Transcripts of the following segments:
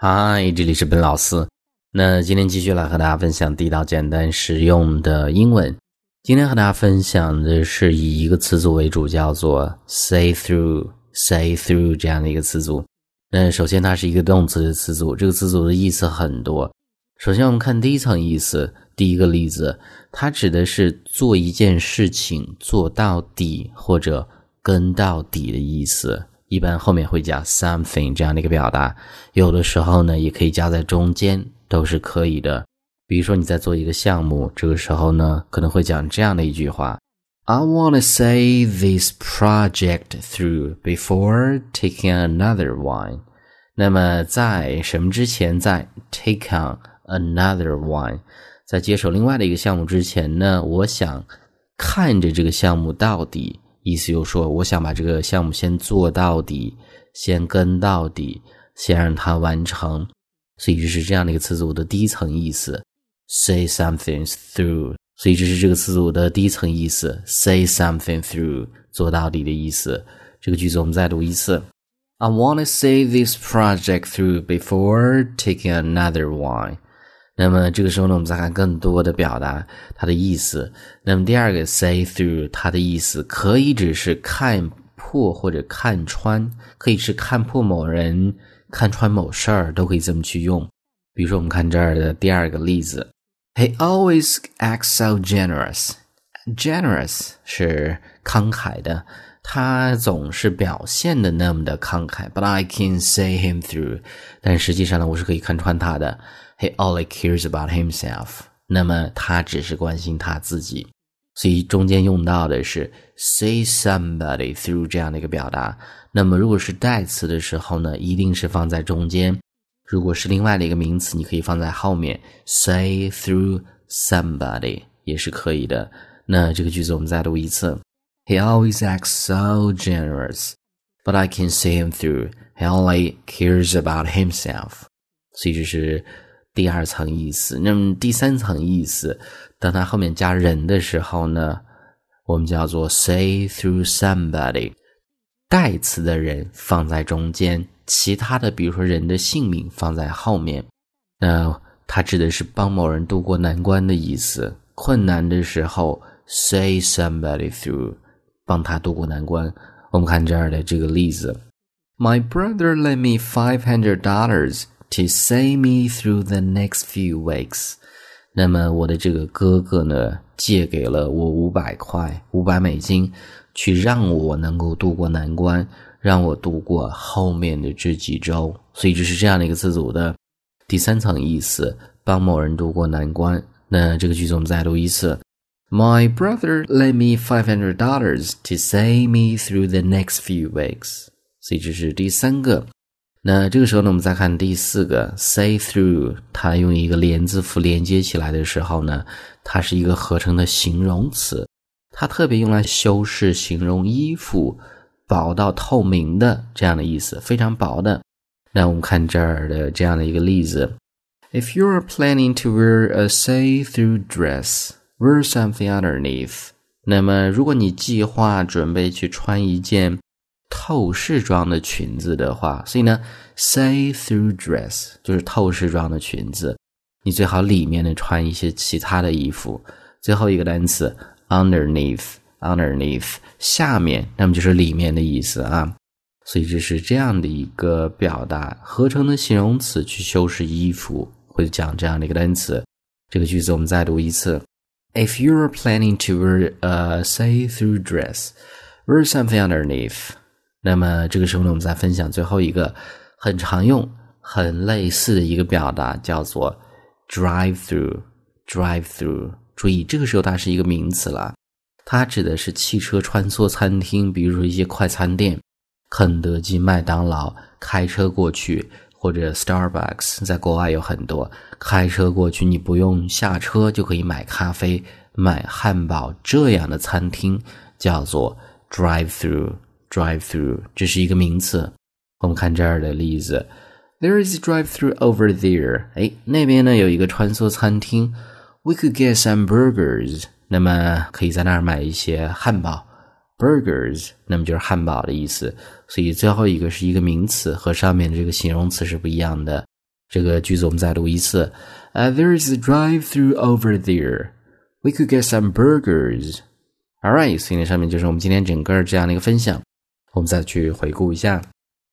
嗨，这里是本老师。那今天继续来和大家分享地道、简单、实用的英文。今天和大家分享的是以一个词组为主，叫做 “say through”，“say through” 这样的一个词组。那首先它是一个动词的词组，这个词组的意思很多。首先我们看第一层意思，第一个例子，它指的是做一件事情做到底或者跟到底的意思。一般后面会加 something 这样的一个表达，有的时候呢也可以加在中间，都是可以的。比如说你在做一个项目，这个时候呢可能会讲这样的一句话：I want to say this project through before taking another one。那么在什么之前，在 take on another one，在接手另外的一个项目之前呢，我想看着这个项目到底。意思就是说，我想把这个项目先做到底，先跟到底，先让它完成。所以这是这样的一个词组的第一层意思，say something through。所以这是这个词组的第一层意思，say something through，做到底的意思。这个句子我们再读一次：I want to say this project through before taking another one。那么这个时候呢，我们再看更多的表达它的意思。那么第二个 say through，它的意思可以只是看破或者看穿，可以是看破某人、看穿某事儿，都可以这么去用。比如说，我们看这儿的第二个例子：He always acts so generous。generous 是慷慨的，他总是表现的那么的慷慨。But I can say him through，但实际上呢，我是可以看穿他的。He only cares about himself。那么他只是关心他自己，所以中间用到的是 say somebody through 这样的一个表达。那么如果是代词的时候呢，一定是放在中间；如果是另外的一个名词，你可以放在后面，say through somebody 也是可以的。那这个句子我们再读一次：He always acts so generous, but I can see him through. He only cares about himself。所以这是。第二层意思，那么第三层意思，当它后面加人的时候呢，我们叫做 say through somebody，代词的人放在中间，其他的比如说人的姓名放在后面。那它指的是帮某人度过难关的意思，困难的时候 say somebody through，帮他度过难关。我们看这儿的这个例子，My brother lent me five hundred dollars。To save me through the next few weeks，那么我的这个哥哥呢，借给了我五百块，五百美金，去让我能够度过难关，让我度过后面的这几周。所以这是这样的一个词组的第三层意思，帮某人度过难关。那这个句子我们再读一次：My brother lent me five hundred dollars to save me through the next few weeks。所以这是第三个。那这个时候呢，我们再看第四个 say through，它用一个连字符连接起来的时候呢，它是一个合成的形容词，它特别用来修饰形容衣服薄到透明的这样的意思，非常薄的。那我们看这儿的这样的一个例子：If you are planning to wear a say-through dress, wear something underneath。那么如果你计划准备去穿一件。透视装的裙子的话，所以呢，see-through dress 就是透视装的裙子。你最好里面呢穿一些其他的衣服。最后一个单词 underneath，underneath 下面，那么就是里面的意思啊。所以这是这样的一个表达，合成的形容词去修饰衣服，会讲这样的一个单词。这个句子我们再读一次：If you are planning to wear a see-through dress, wear something underneath. 那么这个时候呢，我们再分享最后一个很常用、很类似的一个表达，叫做 drive through。drive through，注意这个时候它是一个名词了，它指的是汽车穿梭餐厅，比如说一些快餐店，肯德基、麦当劳，开车过去，或者 Starbucks，在国外有很多，开车过去，你不用下车就可以买咖啡、买汉堡这样的餐厅，叫做 drive through。Drive-through，这是一个名词。我们看这儿的例子：There is a drive-through over there。哎，那边呢有一个穿梭餐厅。We could get some burgers。那么可以在那儿买一些汉堡，burgers。那么就是汉堡的意思。所以最后一个是一个名词，和上面的这个形容词是不一样的。这个句子我们再读一次。Uh, there is a drive-through over there. We could get some burgers. All right，所以呢，上面就是我们今天整个这样的一个分享。我们再去回顾一下。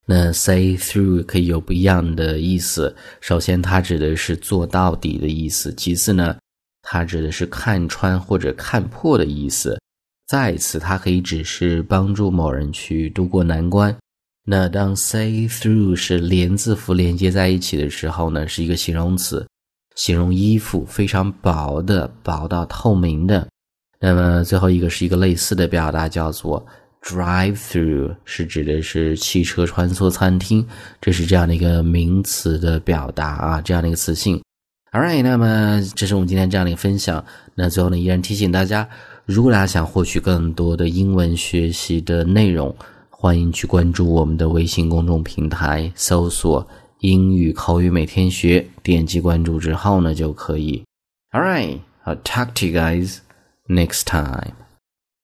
那 say through 可以有不一样的意思。首先，它指的是做到底的意思；其次呢，它指的是看穿或者看破的意思；再次，它可以只是帮助某人去渡过难关。那当 say through 是连字符连接在一起的时候呢，是一个形容词，形容衣服非常薄的，薄到透明的。那么最后一个是一个类似的表达，叫做。Drive through 是指的是汽车穿梭餐厅，这是这样的一个名词的表达啊，这样的一个词性。All right，那么这是我们今天这样的一个分享。那最后呢，依然提醒大家，如果大家想获取更多的英文学习的内容，欢迎去关注我们的微信公众平台，搜索“英语口语每天学”，点击关注之后呢，就可以。All right, I'll talk to you guys next time.